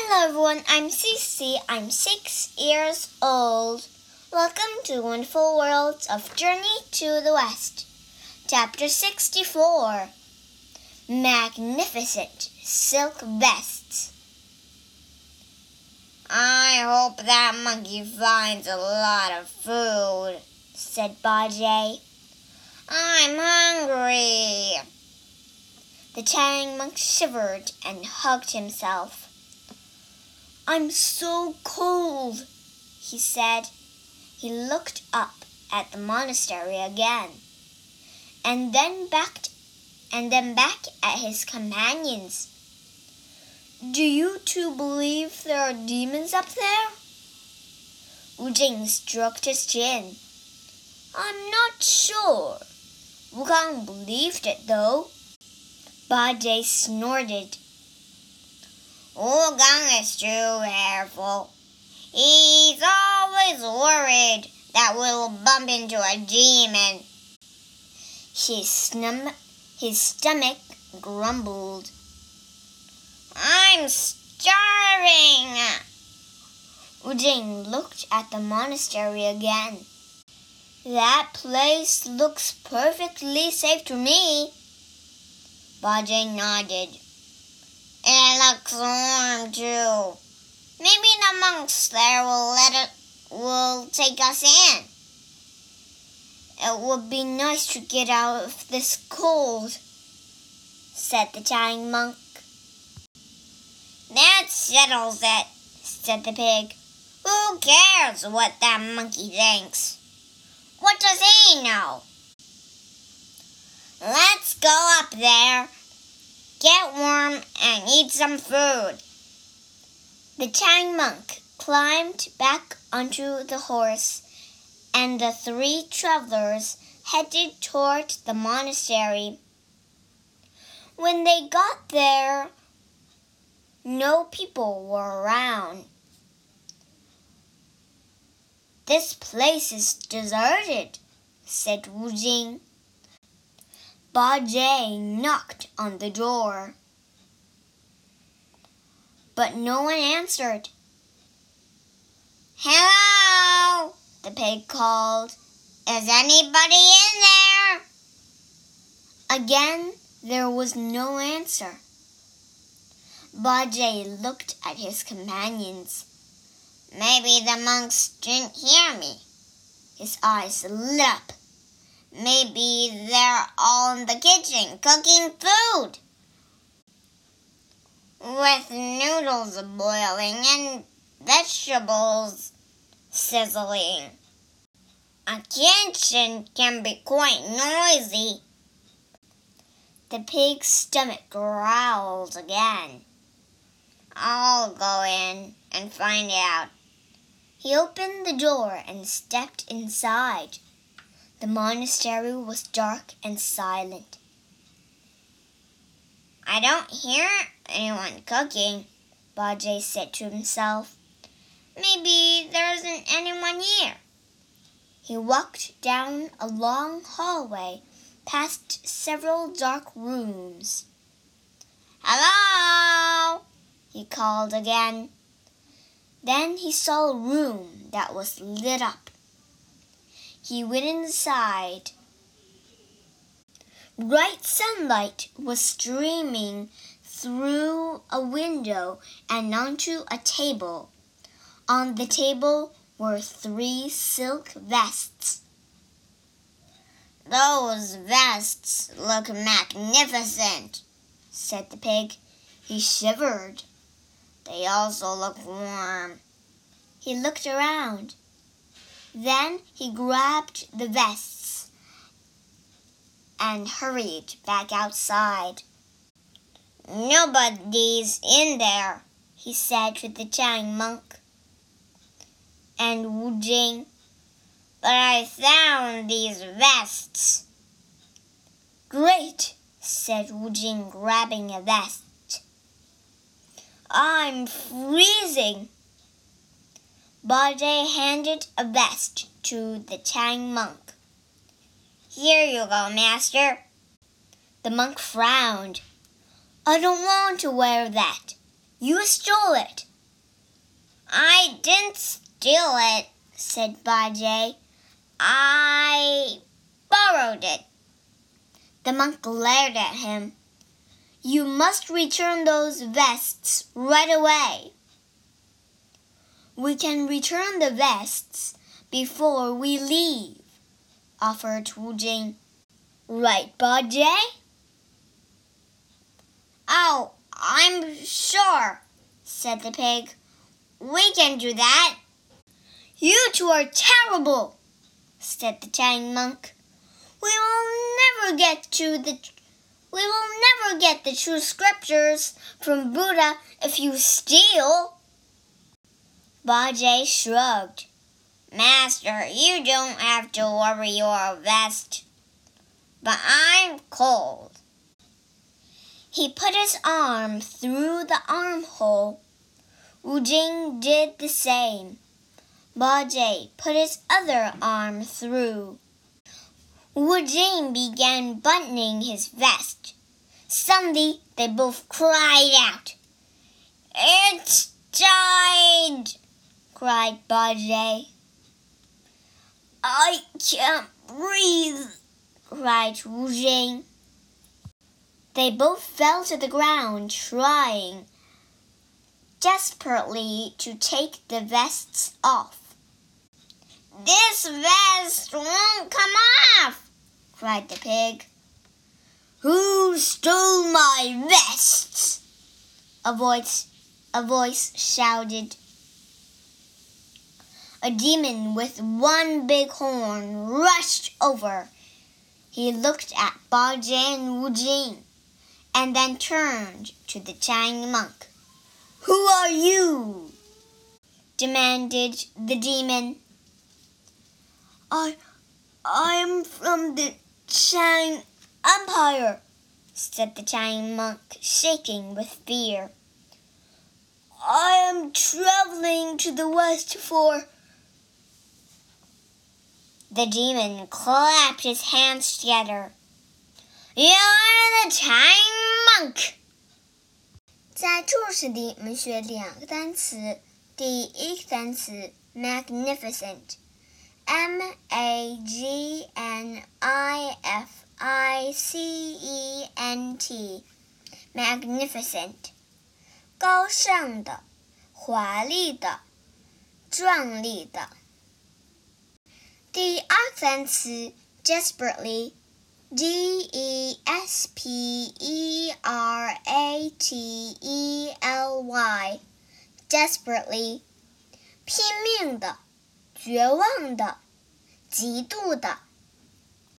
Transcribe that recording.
Hello everyone, I'm Cece. I'm six years old. Welcome to Wonderful Worlds of Journey to the West. Chapter 64 Magnificent Silk Vests. I hope that monkey finds a lot of food, said Bajie. I'm hungry. The Tang monk shivered and hugged himself. I'm so cold, he said. He looked up at the monastery again, and then back, and then back at his companions. Do you two believe there are demons up there? Wu Jing stroked his chin. I'm not sure. Wu Kong believed it though. Ba Jie snorted. Kong is too careful. He's always worried that we'll bump into a demon. His, snum- his stomach grumbled. I'm starving. Wu Jing looked at the monastery again. That place looks perfectly safe to me. Ba Jie nodded. It looks warm too. Maybe the monks there will let it will take us in. It would be nice to get out of this cold, said the Tang monk. That settles it, said the pig. Who cares what that monkey thinks? What does he know? Let's go up there get warm, and eat some food. The Tang monk climbed back onto the horse, and the three travelers headed toward the monastery. When they got there, no people were around. This place is deserted, said Wu Jing. Ba Jie knocked on the door. But no one answered. Hello, the pig called. Is anybody in there? Again, there was no answer. Bajie looked at his companions. Maybe the monks didn't hear me. His eyes lit up. Maybe they're all in the kitchen cooking food. With noodles boiling and vegetables sizzling. A kitchen can be quite noisy. The pig's stomach growled again. I'll go in and find out. He opened the door and stepped inside. The monastery was dark and silent. I don't hear anyone cooking, Ba Jie said to himself. Maybe there isn't anyone here. He walked down a long hallway past several dark rooms. Hello, he called again. Then he saw a room that was lit up. He went inside. Bright sunlight was streaming through a window and onto a table. On the table were three silk vests. Those vests look magnificent, said the pig. He shivered. They also look warm. He looked around. Then he grabbed the vests and hurried back outside. Nobody's in there, he said to the Tang monk and Wu Jing. But I found these vests. Great, said Wu Jing, grabbing a vest. I'm freezing. Ba Jie handed a vest to the Tang monk. Here you go, master. The monk frowned. I don't want to wear that. You stole it. I didn't steal it, said Bajie. I borrowed it. The monk glared at him. You must return those vests right away. We can return the vests before we leave, offered Wu Jing. Right, Bajie? Oh, I'm sure, said the pig. We can do that. You two are terrible, said the Tang monk. We will never get to the we will never get the true scriptures from Buddha if you steal. Bajie shrugged. Master, you don't have to worry your vest. But I'm cold. He put his arm through the armhole. Wu Jing did the same. Bajie put his other arm through. Wu Jing began buttoning his vest. Suddenly, they both cried out. It's tied! Cried Bajie. I can't breathe, cried Wu Jing. They both fell to the ground, trying desperately to take the vests off. This vest won't come off, cried the pig. Who stole my vests? A voice, a voice shouted. A demon with one big horn rushed over. He looked at Bajie and Wu Jing, and then turned to the Tang monk. Who are you? demanded the demon. I, I am from the Tang Empire, said the Tang monk, shaking with fear. I am traveling to the west for the demon clapped his hands together. You're the Tang monk. 在注释里，我们学两个单词。第一个单词 magnificent，m a g n i f i c e n t，magnificent，高尚的、华丽的、壮丽的。 第二个单词 desperately，d e s p e r a t e l y，desperately，拼命的、绝望的、极度的。